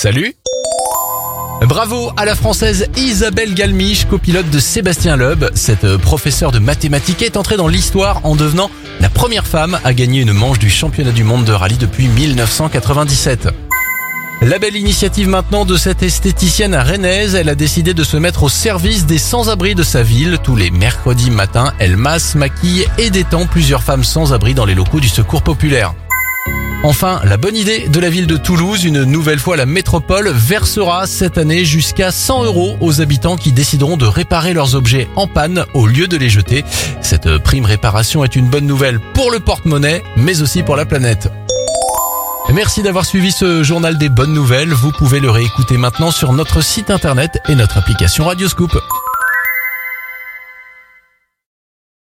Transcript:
Salut Bravo à la française Isabelle Galmiche, copilote de Sébastien Loeb. Cette professeure de mathématiques est entrée dans l'histoire en devenant la première femme à gagner une manche du championnat du monde de rallye depuis 1997. La belle initiative maintenant de cette esthéticienne rennaise, elle a décidé de se mettre au service des sans-abri de sa ville. Tous les mercredis matins, elle masse, maquille et détend plusieurs femmes sans-abri dans les locaux du secours populaire. Enfin, la bonne idée de la ville de Toulouse, une nouvelle fois la métropole versera cette année jusqu'à 100 euros aux habitants qui décideront de réparer leurs objets en panne au lieu de les jeter. Cette prime réparation est une bonne nouvelle pour le porte-monnaie, mais aussi pour la planète. Merci d'avoir suivi ce journal des bonnes nouvelles. Vous pouvez le réécouter maintenant sur notre site internet et notre application Radioscoop.